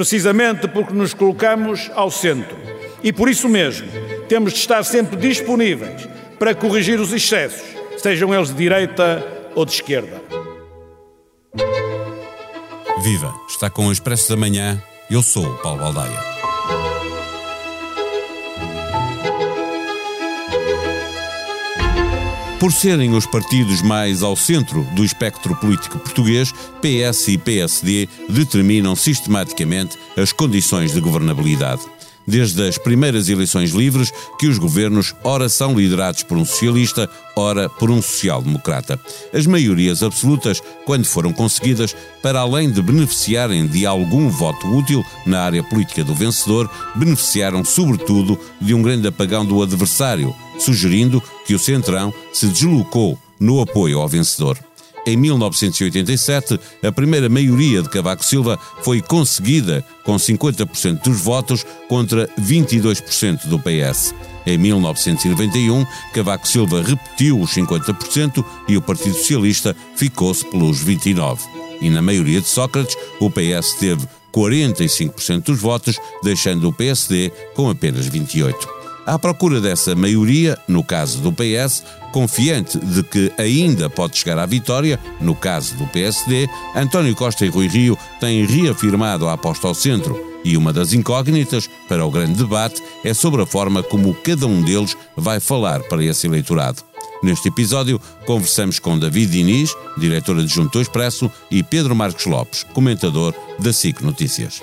precisamente porque nos colocamos ao centro. E por isso mesmo, temos de estar sempre disponíveis para corrigir os excessos, sejam eles de direita ou de esquerda. Viva! Está com o Expresso da Manhã. Eu sou o Paulo Baldaia. Por serem os partidos mais ao centro do espectro político português, PS e PSD determinam sistematicamente as condições de governabilidade desde as primeiras eleições livres, que os governos ora são liderados por um socialista, ora por um social-democrata. As maiorias absolutas, quando foram conseguidas, para além de beneficiarem de algum voto útil na área política do vencedor, beneficiaram sobretudo de um grande apagão do adversário, sugerindo que o Centrão se deslocou no apoio ao vencedor. Em 1987, a primeira maioria de Cavaco Silva foi conseguida com 50% dos votos contra 22% do PS. Em 1991, Cavaco Silva repetiu os 50% e o Partido Socialista ficou-se pelos 29%. E na maioria de Sócrates, o PS teve 45% dos votos, deixando o PSD com apenas 28%. À procura dessa maioria, no caso do PS, confiante de que ainda pode chegar à vitória, no caso do PSD, António Costa e Rui Rio têm reafirmado a aposta ao centro. E uma das incógnitas para o grande debate é sobre a forma como cada um deles vai falar para esse eleitorado. Neste episódio, conversamos com David Diniz, diretor adjunto do Expresso, e Pedro Marcos Lopes, comentador da SIC Notícias.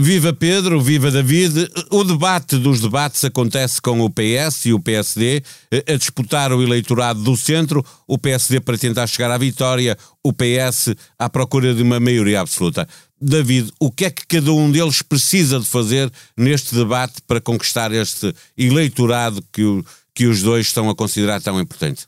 Viva Pedro, viva David. O debate dos debates acontece com o PS e o PSD a disputar o eleitorado do centro, o PSD para tentar chegar à vitória, o PS à procura de uma maioria absoluta. David, o que é que cada um deles precisa de fazer neste debate para conquistar este eleitorado que, o, que os dois estão a considerar tão importante?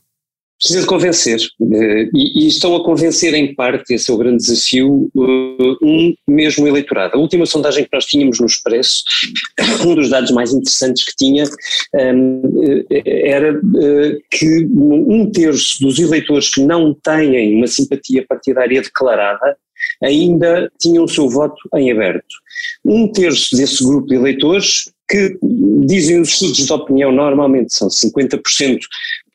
Precisa de convencer, eh, e, e, estão a convencer em parte, esse é o grande desafio, eh, um mesmo eleitorado. A última sondagem que nós tínhamos no Expresso, um dos dados mais interessantes que tinha, ehm, eh, era que um terço dos eleitores que não têm uma simpatia partidária declarada ainda tinham o seu voto em aberto. Um terço desse grupo de eleitores que dizem os estudos de opinião normalmente são 50%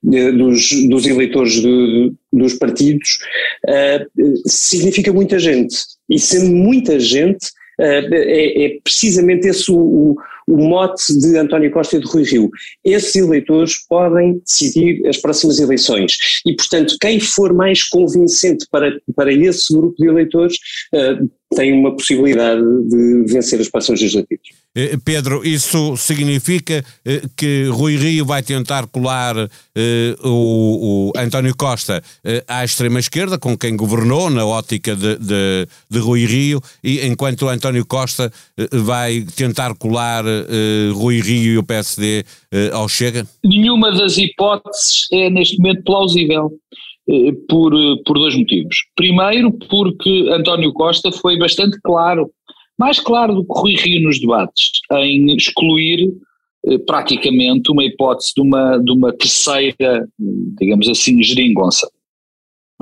dos, dos eleitores de, dos partidos, uh, significa muita gente. E sendo muita gente, uh, é, é, precisamente esse o, o, mote de António Costa e de Rui Rio. Esses eleitores podem decidir as próximas eleições. E, portanto, quem for mais convincente para, para esse grupo de eleitores uh, tem uma possibilidade de vencer as próximas legislativas. Eh, Pedro, isso significa eh, que Rui Rio vai tentar colar eh, o, o, António Costa à extrema-esquerda, com quem governou, na ótica de, de, de, Rui Rio, e enquanto António Costa vai tentar colar Rui Rio e o PSD ao Chega? Nenhuma das hipóteses é neste momento plausível. Por, por dois motivos. Primeiro, porque António Costa foi bastante claro mais claro do que Rui Rio nos debates, em excluir eh, praticamente uma hipótese de uma, de uma terceira, digamos assim, geringonça.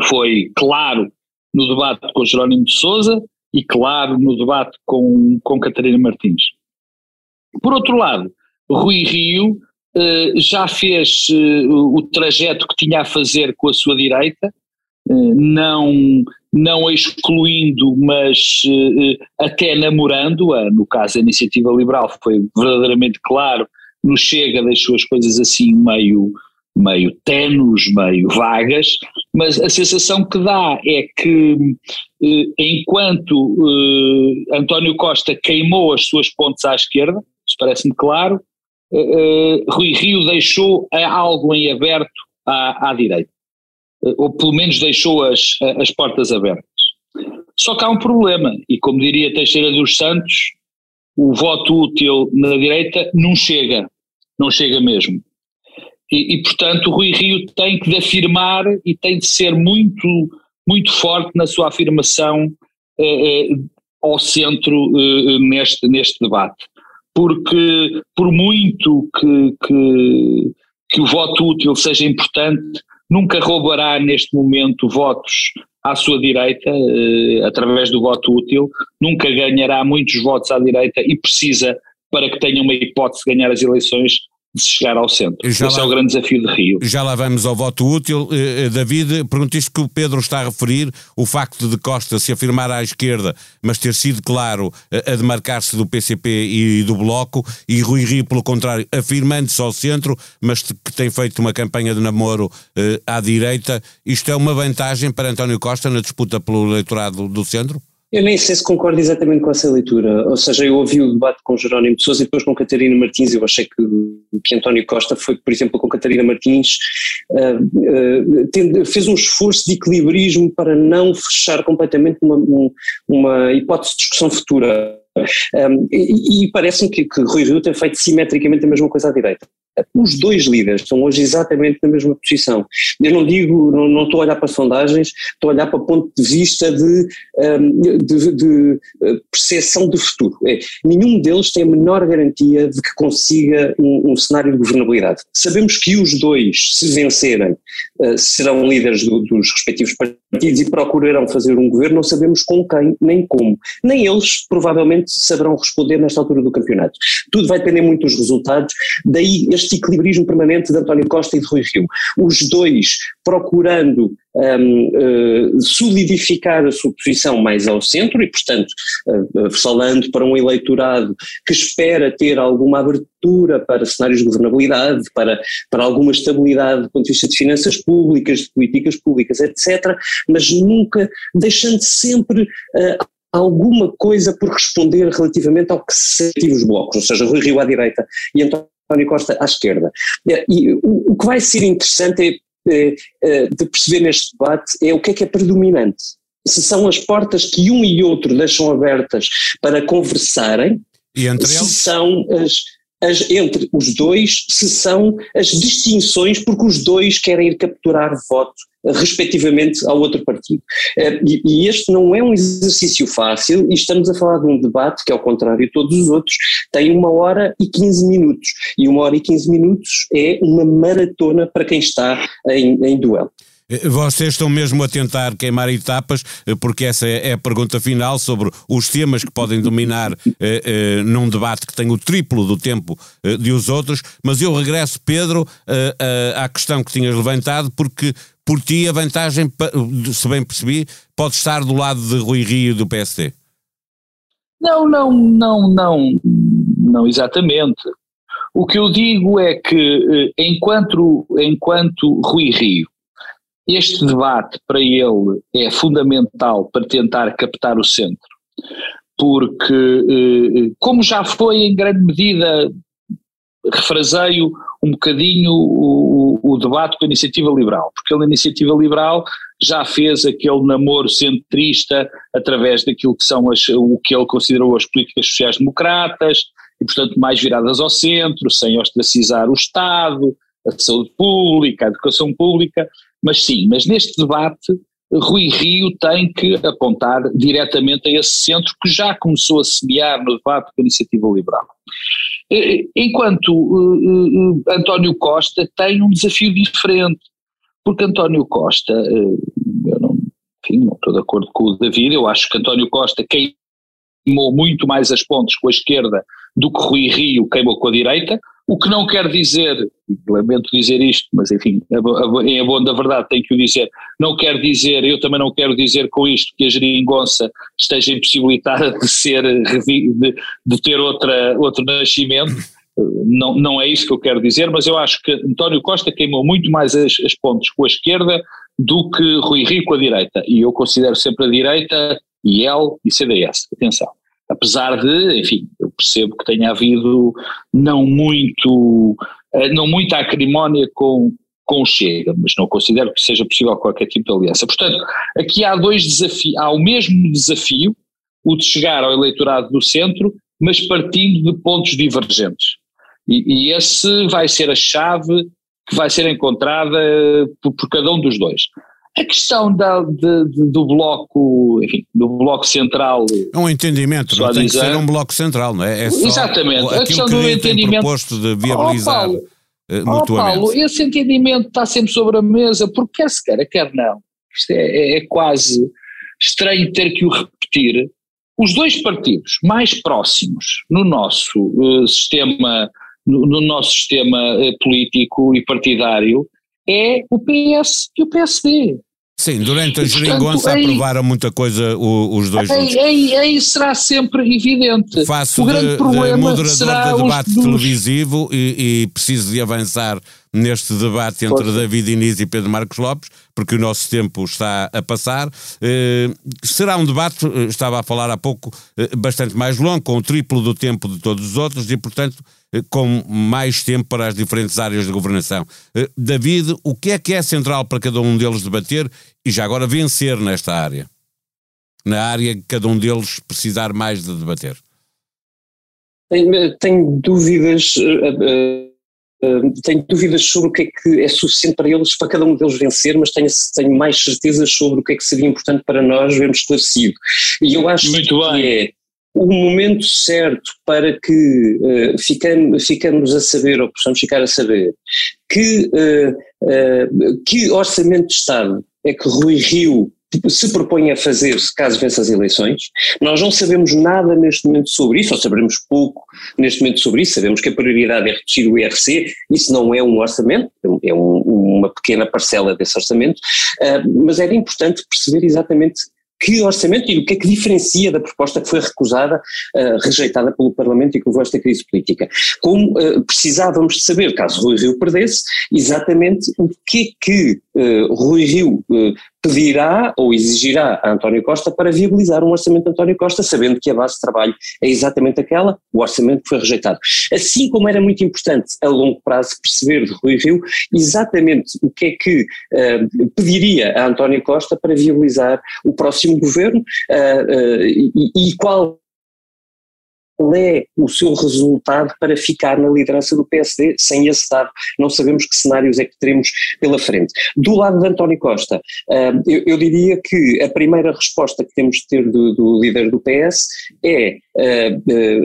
Foi claro no debate com Jerónimo de Souza e claro no debate com, com Catarina Martins. Por outro lado, Rui Rio eh, já fez eh, o trajeto que tinha a fazer com a sua direita, não não excluindo, mas uh, até namorando, uh, no caso a iniciativa liberal foi verdadeiramente claro, no Chega deixou as coisas assim meio, meio tenos, meio vagas, mas a sensação que dá é que uh, enquanto António Costa queimou as suas pontes à esquerda, isso parece-me claro, Rui Rio deixou algo em aberto à, à direita ou pelo menos deixou as, as portas abertas. Só que há um problema, e como diria Teixeira dos Santos, o voto útil na direita não chega, não chega mesmo. E, e, portanto, o Rui Rio tem que afirmar e tem de ser muito, muito forte na sua afirmação eh, eh ao centro eh, neste, neste debate. Porque, por muito que, que, que o voto útil seja importante, nunca roubará neste momento votos à sua direita, eh, através do voto útil, nunca ganhará muitos votos à direita e precisa, para que tenha uma hipótese de ganhar as eleições, de chegar ao centro. Já Esse lá, é o grande desafio de Rio. Já lá vamos ao voto útil. Eh, eh, David, pergunto isto que o Pedro está a referir, o facto de Costa se afirmar à esquerda, mas ter sido claro a demarcar-se do PCP e do Bloco, e Rui Rio, pelo contrário, afirmando-se ao centro, mas que tem feito uma campanha de namoro eh, à direita. Isto é uma vantagem para António Costa na disputa pelo eleitorado do centro? Eu nem sei se concordo exatamente com essa leitura, ou seja, eu ouvi o debate com Jerónimo de Sousa e depois com Catarina Martins, eu achei que, que António Costa foi, por exemplo, com Catarina Martins, uh, uh, fez um esforço de equilibrismo para não fechar completamente uma, uma hipótese de discussão futura. Um, e, e parece-me que, que Rui Rio tem feito simetricamente a mesma coisa à direita. Os dois líderes estão hoje exatamente na mesma posição. Eu não digo, não, não estou a olhar para sondagens, estou a olhar para o ponto de vista de, de, de eh, percepção do futuro. É, nenhum deles tem a menor garantia de que consiga um, um, cenário de governabilidade. Sabemos que os dois, se vencerem, uh, serão líderes do, dos respectivos partidos e procurarão fazer um governo, não sabemos com quem nem como. Nem eles provavelmente saberão responder nesta altura do campeonato. Tudo vai depender muito dos resultados, daí este este equilibrismo permanente de António Costa e de Rui Rio. Os dois procurando um, uh, solidificar a sua posição mais ao centro e, portanto, uh, falando para um eleitorado que espera ter alguma abertura para cenários de governabilidade, para, para alguma estabilidade do ponto de vista de finanças públicas, de políticas públicas, etc., mas nunca deixando sempre uh, alguma coisa por responder relativamente ao que se os blocos, ou seja, Rui Rio à direita e António António Costa à esquerda. E o, o que vai ser interessante é, é, é, de perceber neste debate é o que é que é predominante. Se são as portas que um e outro deixam abertas para conversarem, e entre se eles? são as, as, entre os dois, se são as distinções, porque os dois querem ir capturar voto respectivamente ao outro partido. Eh, e este não é um exercício fácil e estamos a falar de um debate que, ao contrário de todos os outros, tem uma hora e 15 minutos. E uma hora e 15 minutos é uma maratona para quem está em, em duelo. Eh, vocês estão mesmo a tentar queimar etapas, eh, porque essa é a pergunta final sobre os temas que podem dominar eh, eh, num debate que tem o triplo do tempo eh, de os outros, mas eu regresso, Pedro, eh, à questão que tinhas levantado, porque por ti a vantagem, se bem percebi, pode estar do lado de Rui Rio e do PSD. Não, não, não, não, não exatamente. O que eu digo é que enquanto, enquanto Rui Rio este debate para ele é fundamental para tentar captar o centro, porque, eh, como já foi em grande medida, refraseio um bocadinho o, o, debate com a iniciativa liberal, porque a iniciativa liberal já fez aquele namoro centrista através daquilo que são as, o que ele considerou as políticas sociais-democratas, e portanto mais viradas ao centro, sem ostracizar o Estado, a saúde pública, a educação pública, mas sim, mas neste debate Rui Rio tem que apontar diretamente a esse centro que já começou a semear no debate da iniciativa liberal. Enquanto uh, uh, António Costa tem um desafio diferente, porque António Costa, uh, eu não, enfim, não estou de acordo com o David, eu acho que António Costa queimou muito mais as pontes com a esquerda do que Rui Rio queimou com a direita, o que não quer dizer, lamento dizer isto, mas enfim, em a boa da verdade tenho que o dizer, não quer dizer, eu também não quero dizer com isto que a geringonça esteja impossibilitada de ser, de, de ter outra, outro nascimento, não, não é isso que eu quero dizer, mas eu acho que António Costa queimou muito mais as, as pontes com a esquerda do que Rui Rio com a direita, e eu considero sempre a direita IEL e CDS, atenção apesar de, enfim, eu percebo que tenha havido não muito, eh, não muita acrimónia com, com o Chega, mas não considero que seja possível qualquer tipo de aliança. Portanto, aqui há dois desafios, há o mesmo desafio, o de chegar ao eleitorado do centro, mas partindo de pontos divergentes. E, e esse vai ser a chave que vai ser encontrada por, por cada um dos dois. A questão da, de, de, do bloco, enfim, do bloco central. É um entendimento, não tem dizer, que ser um bloco central, não é? é só exatamente, a questão do entendimento. proposto de viabilizar. Oh, Paulo, oh, Paulo, esse entendimento está sempre sobre a mesa, porque quer se queira, quer não. Isto é, é, é quase estranho ter que o repetir. Os dois partidos mais próximos no nosso uh, sistema, no, no, nosso sistema uh, político e partidário é o PS e o PSD. Sim, durante a geringonça aprovaram muita coisa o, os dois aí, aí, aí, será sempre evidente. Faço o grande de, problema de moderador será de debate os, televisivo e, e, preciso de avançar neste debate entre Força. David Inês e Pedro Marcos Lopes, porque o nosso tempo está a passar. Eh, será um debate, eh, estava a falar há pouco, eh, bastante mais longo, com o triplo do tempo de todos os outros e, portanto, com mais tempo para as diferentes áreas de governação. David, o que é que é central para cada um deles debater e já agora vencer nesta área? Na área que cada um deles precisar mais de debater? Tenho, tenho dúvidas. Uh, uh tenho dúvidas sobre o que é que é suficiente para eles, para cada um deles vencer, mas tenho, tenho mais certezas sobre o que é que seria importante para nós vermos esclarecido. E eu acho Muito que bem. é o momento certo para que uh, ficamos, ficamos a saber, ou possamos ficar a saber, que, uh, uh, que orçamento de Estado é que Rui Rio se propõe a fazer caso vença as eleições. Nós não sabemos nada neste momento sobre isso, ou saberemos pouco neste momento sobre isso. Sabemos que a prioridade é reduzir o IRC, isso não é um orçamento, é um, uma pequena parcela desse orçamento, uh, mas era importante perceber exatamente que orçamento e o que é que diferencia da proposta que foi recusada, uh, rejeitada pelo Parlamento e que levou a esta crise política. Como uh, precisávamos de saber, caso Rui Rio perdesse, exatamente o que é que uh, Rui Rio pedirá ou exigirá a António Costa para viabilizar um orçamento de António Costa, sabendo que a base de trabalho é exatamente aquela, o orçamento que foi rejeitado. Assim como era muito importante a longo prazo perceber de Rui Rio exatamente o que é que uh, pediria a António Costa para viabilizar o próximo governo uh, uh, e, e qual qual é o seu resultado para ficar na liderança do PSD sem esse dado? Não sabemos que cenários é que teremos pela frente. Do lado de António Costa, eu, eu diria que a primeira resposta que temos de ter do, do líder do PS é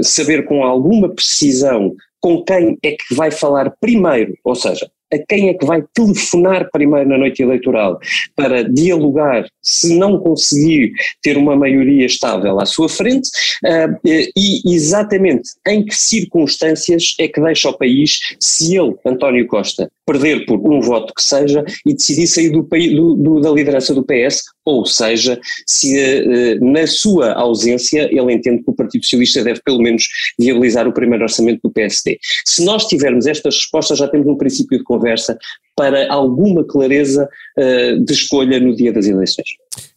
saber com alguma precisão com quem é que vai falar primeiro, ou seja, a quem é que vai telefonar primeiro na noite eleitoral para dialogar, se não conseguir ter uma maioria estável à sua frente, uh, e exatamente em que circunstâncias é que deixa o país se ele, António Costa, perder por um voto que seja e decidir sair do, do, do, da liderança do PS, ou seja, se uh, na sua ausência ele entende que o Partido Socialista deve pelo menos viabilizar o primeiro orçamento do PSD. Se nós tivermos estas respostas, já temos um princípio de conversa para alguma clareza uh, de escolha no dia das eleições.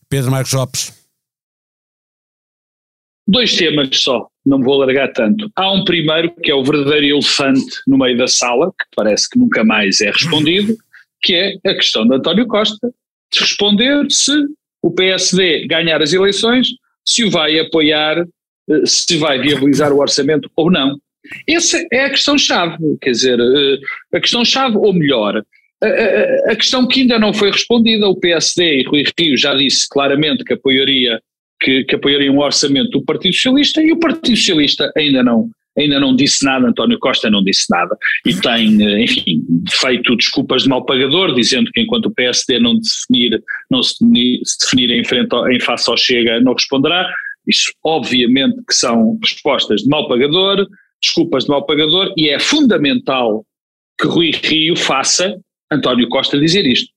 Pedro Marcos Lopes. Dois temas só, não vou alargar tanto. Há um primeiro que é o verdadeiro elefante no meio da sala, que parece que nunca mais é respondido, que é a questão de António Costa de responder se o PSD ganhar as eleições, se o vai apoiar, eh, se vai viabilizar o orçamento ou não. Essa é a questão-chave, quer dizer, eh, a questão-chave, ou melhor, a, a, questão que ainda não foi respondida, o PSD e Rui Rio já disse claramente que apoiaria que, que apoiariam o orçamento do Partido Socialista e o Partido Socialista ainda não, ainda não disse nada, António Costa não disse nada e tem, eh, enfim, feito desculpas de mal pagador, dizendo que enquanto o PSD não definir, não se definir, se definir em, frente em face ao Chega não responderá. Isso obviamente que são respostas de mal pagador, desculpas de mal pagador e é fundamental que Rui Rio faça António Costa dizer isto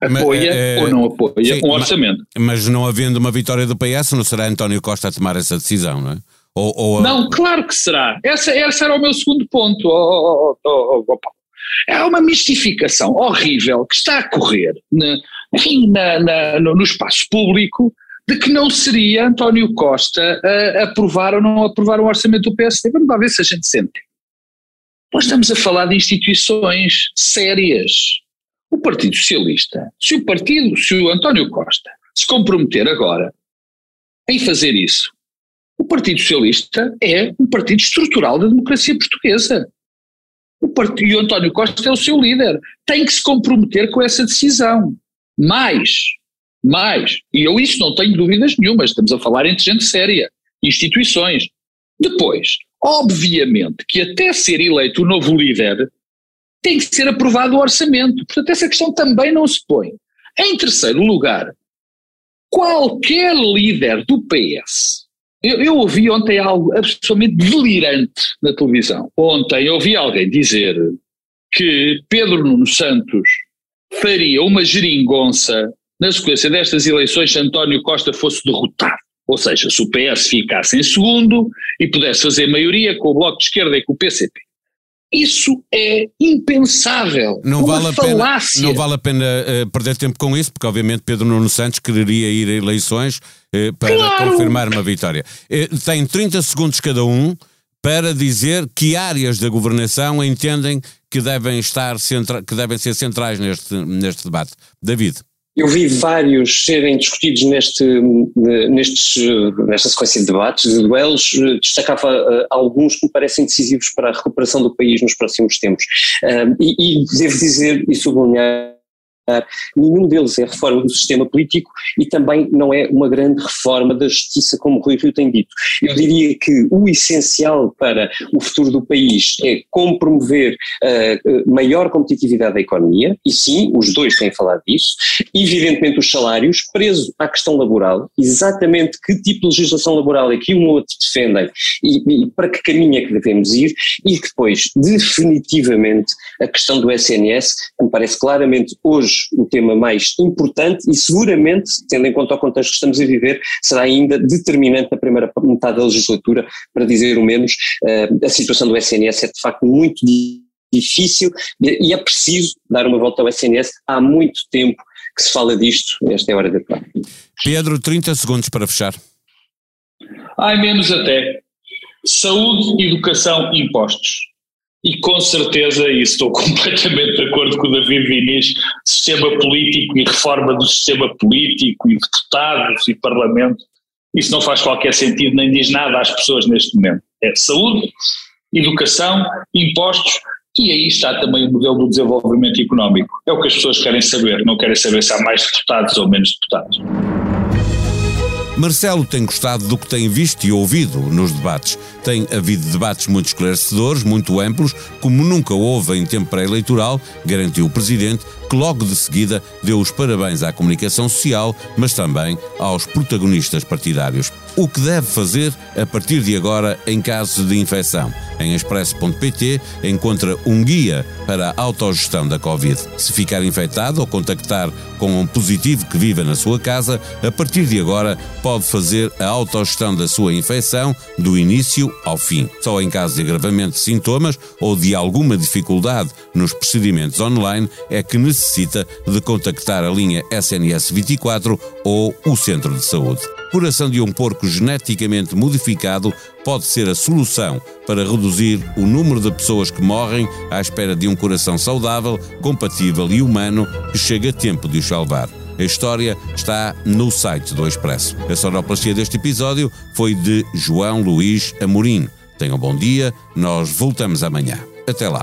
apoia é, ou não apoia sim, um orçamento. Mas não havendo uma vitória do PS, não será António Costa a tomar essa decisão, não é? Ou, ou Não, claro que será. Essa, esse era o meu segundo ponto. Oh, oh, oh, é uma mistificação horrível que está a correr na, enfim, na, na, no, espaço público de que não seria António Costa a aprovar ou não aprovar um orçamento do PSD. Vamos lá ver se a gente sente. Nós estamos a falar de instituições sérias, o Partido Socialista, se o partido, se o António Costa se comprometer agora em fazer isso, o Partido Socialista é um partido estrutural da democracia portuguesa. O partido, e o António Costa é o seu líder. Tem que se comprometer com essa decisão. Mais, mais. E eu isso não tenho dúvidas nenhuma. Estamos a falar entre gente séria, instituições. Depois, obviamente que até ser eleito o novo líder, tem que ser aprovado o orçamento. Portanto, essa questão também não se põe. Em terceiro lugar, qualquer líder do PS. Eu, eu, ouvi ontem algo absolutamente delirante na televisão. Ontem ouvi alguém dizer que Pedro Nuno Santos faria uma geringonça na sequência destas eleições se António Costa fosse derrotado. Ou seja, se o PS ficasse em segundo e pudesse fazer maioria com o Bloco de Esquerda e com o PCP. Isso é impensável. Não, vale a, pena, não vale a pena uh, perder tempo com isso, porque obviamente Pedro Nuno Santos quereria ir a eleições uh, para claro. confirmar uma vitória. Uh, tem 30 segundos cada um para dizer que áreas da governação entendem que devem, estar centra que devem ser centrais neste, neste debate. David. Eu vi vários serem discutidos neste, nestes, nesta sequência de debates, de duelos, destacava uh, alguns que me parecem decisivos para a recuperação do país nos próximos tempos. Uh, e, e devo dizer e sublinhar Nenhum deles é reforma do sistema político e também não é uma grande reforma da justiça, como Rui Rio tem dito. Eu diria que o essencial para o futuro do país é como promover uh, maior competitividade da economia, e sim, os dois têm falado disso, evidentemente os salários, preso à questão laboral, exatamente que tipo de legislação laboral é que um ou outro defendem e, e para que caminho é que devemos ir, e depois, definitivamente, a questão do SNS, que me parece claramente hoje o tema mais importante e seguramente, tendo em conta o contexto que estamos a viver, será ainda determinante na primeira metade da legislatura, para dizer o menos. Uh, a situação do SNS é de facto muito difícil e é preciso dar uma volta ao SNS. Há muito tempo que se fala disto, esta é a hora de atuar. Pedro, 30 segundos para fechar. Ai, menos até. Saúde, educação, impostos. E com certeza, e estou completamente de acordo com o David Vinícius, sistema político e reforma do sistema político e deputados e parlamento, isso não faz qualquer sentido nem diz nada às pessoas neste momento. É saúde, educação, impostos e aí está também o modelo do desenvolvimento económico. É o que as pessoas querem saber, não querem saber se há mais deputados ou menos deputados. Marcelo tem gostado do que tem visto e ouvido nos debates. Tem havido debates muito esclarecedores, muito amplos, como nunca houve em tempo pré-eleitoral, garantiu o Presidente, que logo de seguida deu os parabéns à comunicação social, mas também aos protagonistas partidários. O que deve fazer a partir de agora em caso de infecção? Em expresso.pt encontra um guia para a autogestão da Covid. Se ficar infectado ou contactar com um positivo que viva na sua casa, a partir de agora pode fazer a autogestão da sua infecção do início ao fim. Só em caso de agravamento de sintomas ou de alguma dificuldade nos procedimentos online é que necessita de contactar a linha SNS 24 ou o centro de saúde. Coração de um porco geneticamente modificado pode ser a solução para reduzir o número de pessoas que morrem à espera de um coração saudável, compatível e humano que chega a tempo de os salvar. A história está no site do Expresso. A sonoplastia deste episódio foi de João Luís Amorim. Tenham um bom dia, nós voltamos amanhã. Até lá.